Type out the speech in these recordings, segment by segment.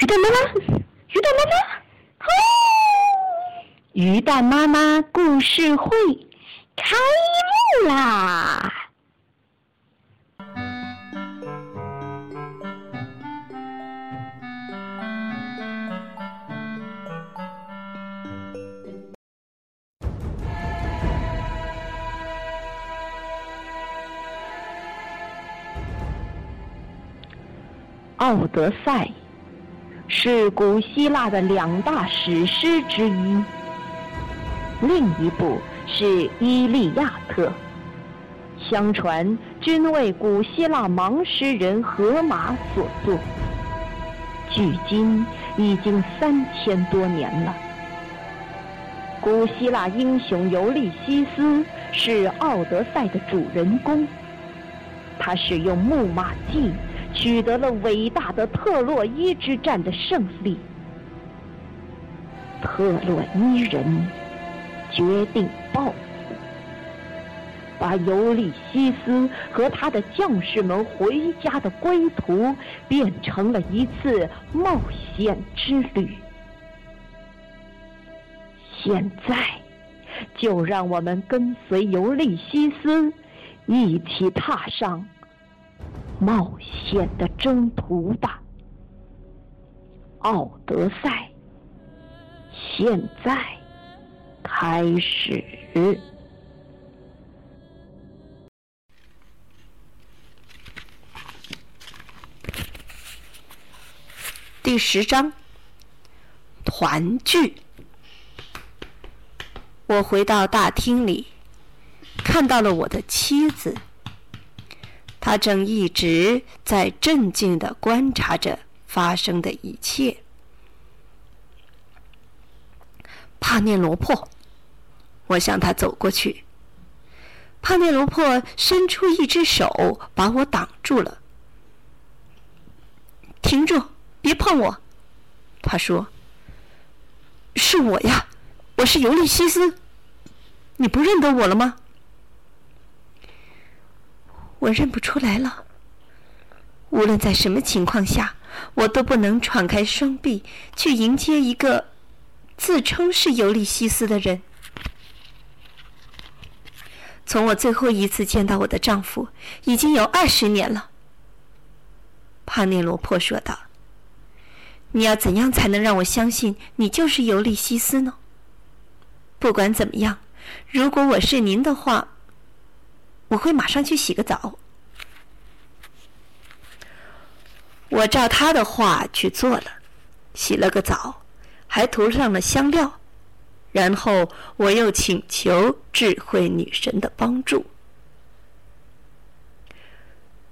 鱼蛋妈妈，鱼蛋妈妈，哦！鱼蛋妈妈故事会开幕啦！《奥德赛》是古希腊的两大史诗之一，另一部是《伊利亚特》，相传均为古希腊盲诗人荷马所作，距今已经三千多年了。古希腊英雄尤利西斯是《奥德赛》的主人公，他使用木马计。取得了伟大的特洛伊之战的胜利，特洛伊人决定报复，把尤利西斯和他的将士们回家的归途变成了一次冒险之旅。现在，就让我们跟随尤利西斯一起踏上。冒险的征途吧《奥德赛》，现在开始。第十章，团聚。我回到大厅里，看到了我的妻子。他正一直在镇静的观察着发生的一切。帕涅罗珀，我向他走过去。帕涅罗珀伸出一只手把我挡住了。停住，别碰我！他说：“是我呀，我是尤利西斯。你不认得我了吗？”我认不出来了。无论在什么情况下，我都不能敞开双臂去迎接一个自称是尤利西斯的人。从我最后一次见到我的丈夫，已经有二十年了。帕内罗珀说道：“你要怎样才能让我相信你就是尤利西斯呢？不管怎么样，如果我是您的话。”我会马上去洗个澡。我照他的话去做了，洗了个澡，还涂上了香料，然后我又请求智慧女神的帮助。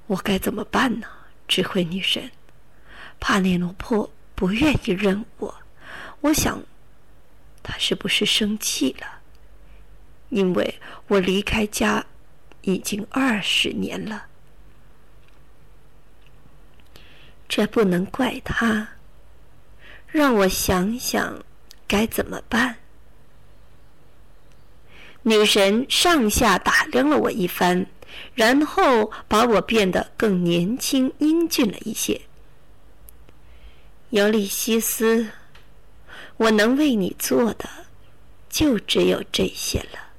我该怎么办呢？智慧女神，帕内罗珀不愿意认我，我想，他是不是生气了？因为我离开家。已经二十年了，这不能怪他。让我想想该怎么办。女神上下打量了我一番，然后把我变得更年轻英俊了一些。尤利西斯，我能为你做的就只有这些了，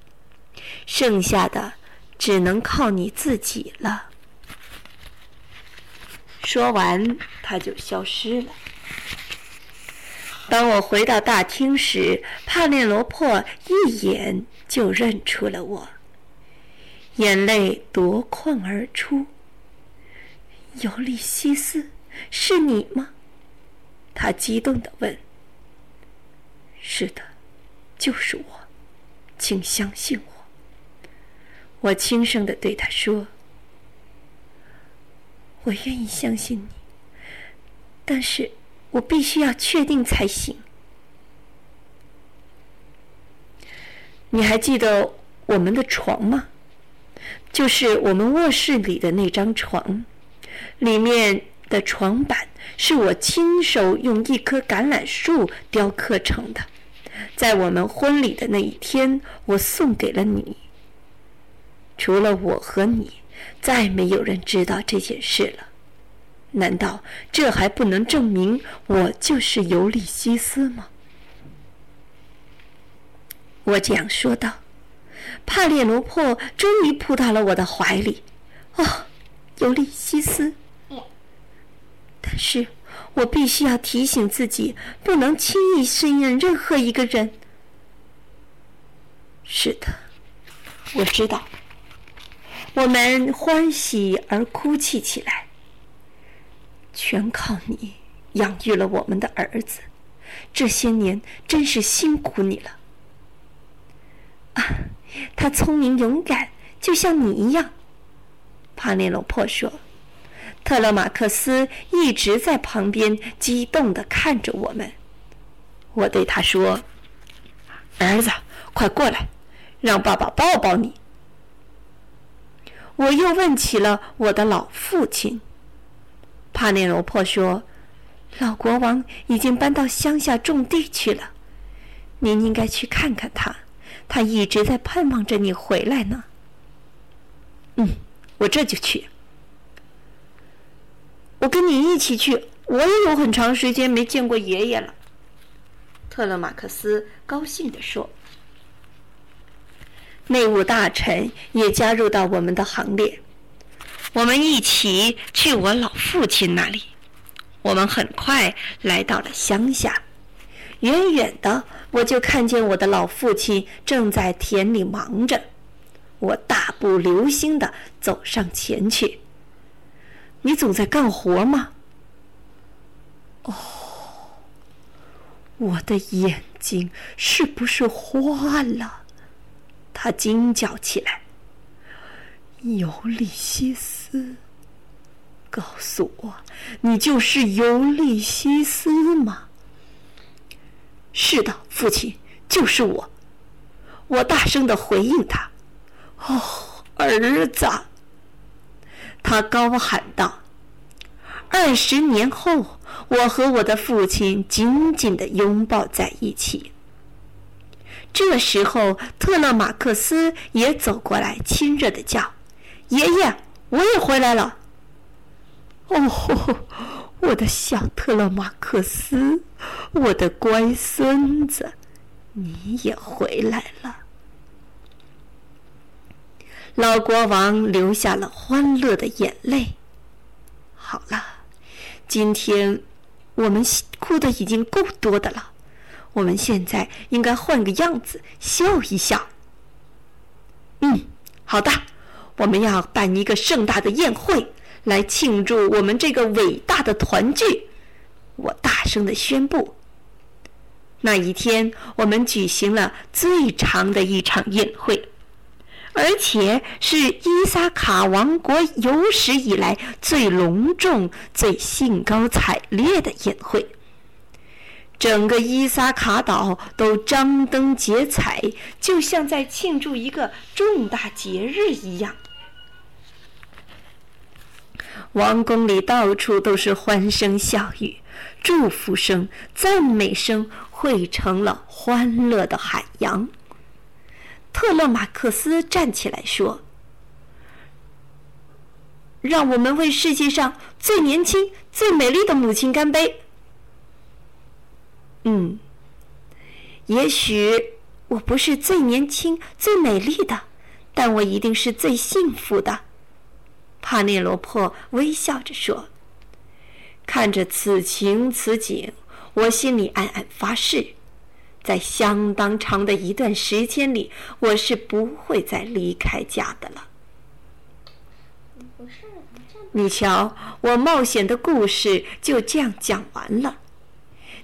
剩下的。只能靠你自己了。说完，他就消失了。当我回到大厅时，帕列罗珀一眼就认出了我，眼泪夺眶而出。尤利西斯，是你吗？他激动地问。是的，就是我，请相信我。我轻声的对他说：“我愿意相信你，但是我必须要确定才行。你还记得我们的床吗？就是我们卧室里的那张床，里面的床板是我亲手用一棵橄榄树雕刻成的，在我们婚礼的那一天，我送给了你。”除了我和你，再没有人知道这件事了。难道这还不能证明我就是尤利西斯吗？我这样说道。帕列罗珀终于扑到了我的怀里。哦，尤利西斯。但是我必须要提醒自己，不能轻易信任任何一个人。是的，我知道。我们欢喜而哭泣起来，全靠你养育了我们的儿子。这些年真是辛苦你了。啊，他聪明勇敢，就像你一样。帕内罗珀说。特勒马克斯一直在旁边激动地看着我们。我对他说：“儿子，快过来，让爸爸抱抱你。”我又问起了我的老父亲。帕内罗珀说：“老国王已经搬到乡下种地去了，您应该去看看他，他一直在盼望着你回来呢。”嗯，我这就去。我跟你一起去，我也有很长时间没见过爷爷了。”特勒马克思高兴地说。内务大臣也加入到我们的行列，我们一起去我老父亲那里。我们很快来到了乡下，远远的我就看见我的老父亲正在田里忙着。我大步流星的走上前去。你总在干活吗？哦，我的眼睛是不是花了？他惊叫起来：“尤利西斯，告诉我，你就是尤利西斯吗？”“是的，父亲，就是我。”我大声的回应他。“哦，儿子！”他高喊道：“二十年后，我和我的父亲紧紧的拥抱在一起。”这时候，特勒马克思也走过来，亲热的叫：“爷爷，我也回来了。”“哦，我的小特勒马克思，我的乖孙子，你也回来了。”老国王流下了欢乐的眼泪。好了，今天我们哭的已经够多的了。我们现在应该换个样子，笑一笑。嗯，好的，我们要办一个盛大的宴会，来庆祝我们这个伟大的团聚。我大声的宣布。那一天，我们举行了最长的一场宴会，而且是伊萨卡王国有史以来最隆重、最兴高采烈的宴会。整个伊萨卡岛都张灯结彩，就像在庆祝一个重大节日一样。王宫里到处都是欢声笑语，祝福声、赞美声汇成了欢乐的海洋。特勒马克思站起来说：“让我们为世界上最年轻、最美丽的母亲干杯！”嗯，也许我不是最年轻、最美丽的，但我一定是最幸福的。”帕内罗珀微笑着说。看着此情此景，我心里暗暗发誓，在相当长的一段时间里，我是不会再离开家的了。你瞧，我冒险的故事就这样讲完了。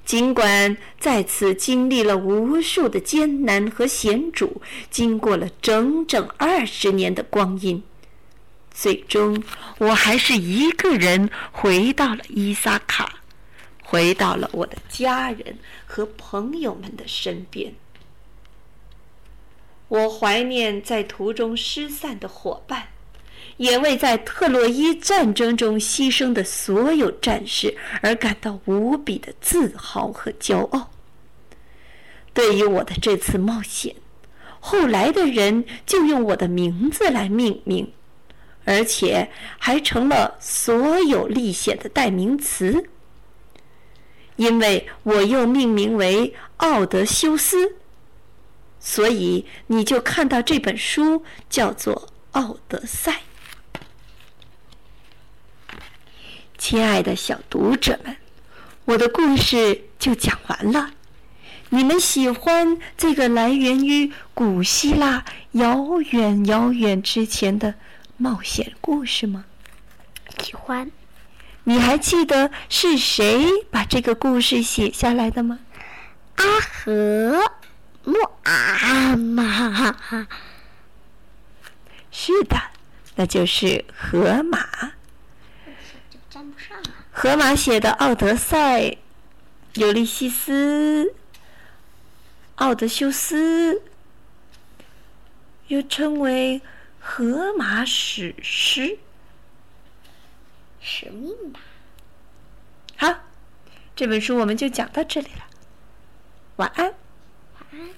尽管在此经历了无数的艰难和险阻，经过了整整二十年的光阴，最终我还是一个人回到了伊萨卡，回到了我的家人和朋友们的身边。我怀念在途中失散的伙伴。也为在特洛伊战争中牺牲的所有战士而感到无比的自豪和骄傲。对于我的这次冒险，后来的人就用我的名字来命名，而且还成了所有历险的代名词。因为我又命名为奥德修斯，所以你就看到这本书叫做《奥德赛》。亲爱的小读者们，我的故事就讲完了。你们喜欢这个来源于古希腊遥远遥远之前的冒险故事吗？喜欢。你还记得是谁把这个故事写下来的吗？阿和木阿玛。是的，那就是河马。沾不上啊。荷马写的《奥德赛》，尤利西斯。奥德修斯又称为《荷马史诗》，使命吧。好，这本书我们就讲到这里了。晚安。晚安。